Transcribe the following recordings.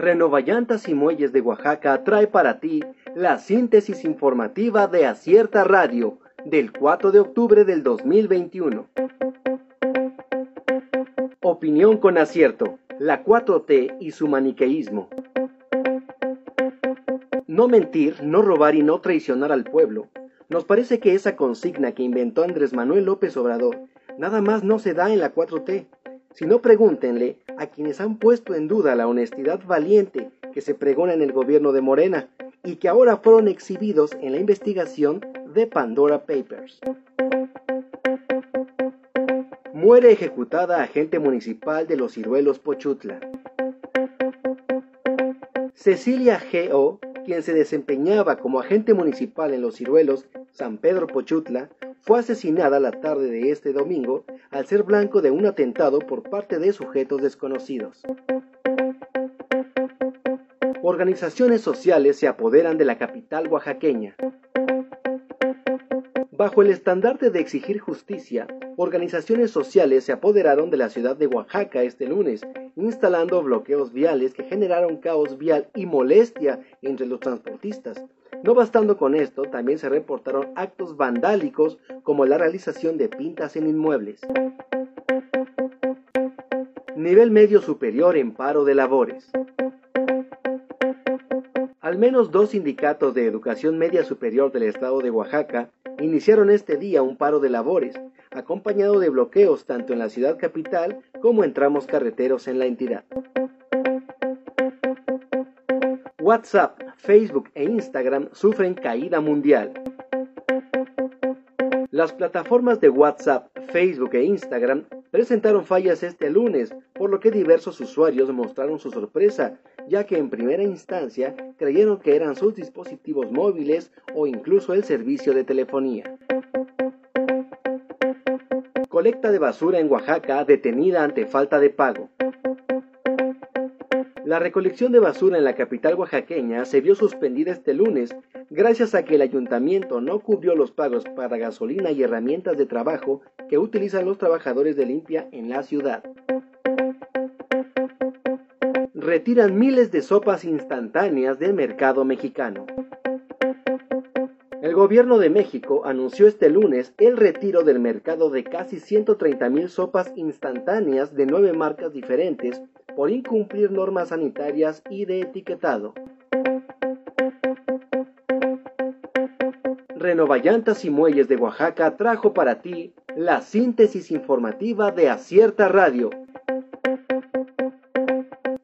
Renovallantas y Muelles de Oaxaca trae para ti la síntesis informativa de Acierta Radio del 4 de octubre del 2021. Opinión con acierto, la 4T y su maniqueísmo. No mentir, no robar y no traicionar al pueblo. Nos parece que esa consigna que inventó Andrés Manuel López Obrador nada más no se da en la 4T. Si no, pregúntenle a quienes han puesto en duda la honestidad valiente que se pregona en el gobierno de Morena y que ahora fueron exhibidos en la investigación de Pandora Papers. Muere ejecutada agente municipal de los Ciruelos Pochutla. Cecilia G.O., quien se desempeñaba como agente municipal en los Ciruelos San Pedro Pochutla, fue asesinada la tarde de este domingo al ser blanco de un atentado por parte de sujetos desconocidos. Organizaciones sociales se apoderan de la capital oaxaqueña. Bajo el estandarte de exigir justicia, organizaciones sociales se apoderaron de la ciudad de Oaxaca este lunes, instalando bloqueos viales que generaron caos vial y molestia entre los transportistas, no bastando con esto, también se reportaron actos vandálicos como la realización de pintas en inmuebles. Nivel medio superior en paro de labores. Al menos dos sindicatos de educación media superior del estado de Oaxaca iniciaron este día un paro de labores, acompañado de bloqueos tanto en la ciudad capital como en tramos carreteros en la entidad. WhatsApp, Facebook e Instagram sufren caída mundial. Las plataformas de WhatsApp, Facebook e Instagram presentaron fallas este lunes, por lo que diversos usuarios mostraron su sorpresa, ya que en primera instancia creyeron que eran sus dispositivos móviles o incluso el servicio de telefonía. Colecta de basura en Oaxaca detenida ante falta de pago. La recolección de basura en la capital oaxaqueña se vio suspendida este lunes gracias a que el ayuntamiento no cubrió los pagos para gasolina y herramientas de trabajo que utilizan los trabajadores de limpia en la ciudad. Retiran miles de sopas instantáneas del mercado mexicano. El gobierno de México anunció este lunes el retiro del mercado de casi 130 mil sopas instantáneas de nueve marcas diferentes por incumplir normas sanitarias y de etiquetado. Renovallantas y Muelles de Oaxaca trajo para ti la síntesis informativa de Acierta Radio.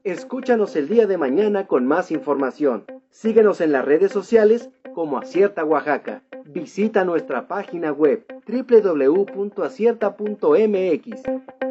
Escúchanos el día de mañana con más información. Síguenos en las redes sociales como Acierta Oaxaca. Visita nuestra página web www.acierta.mx.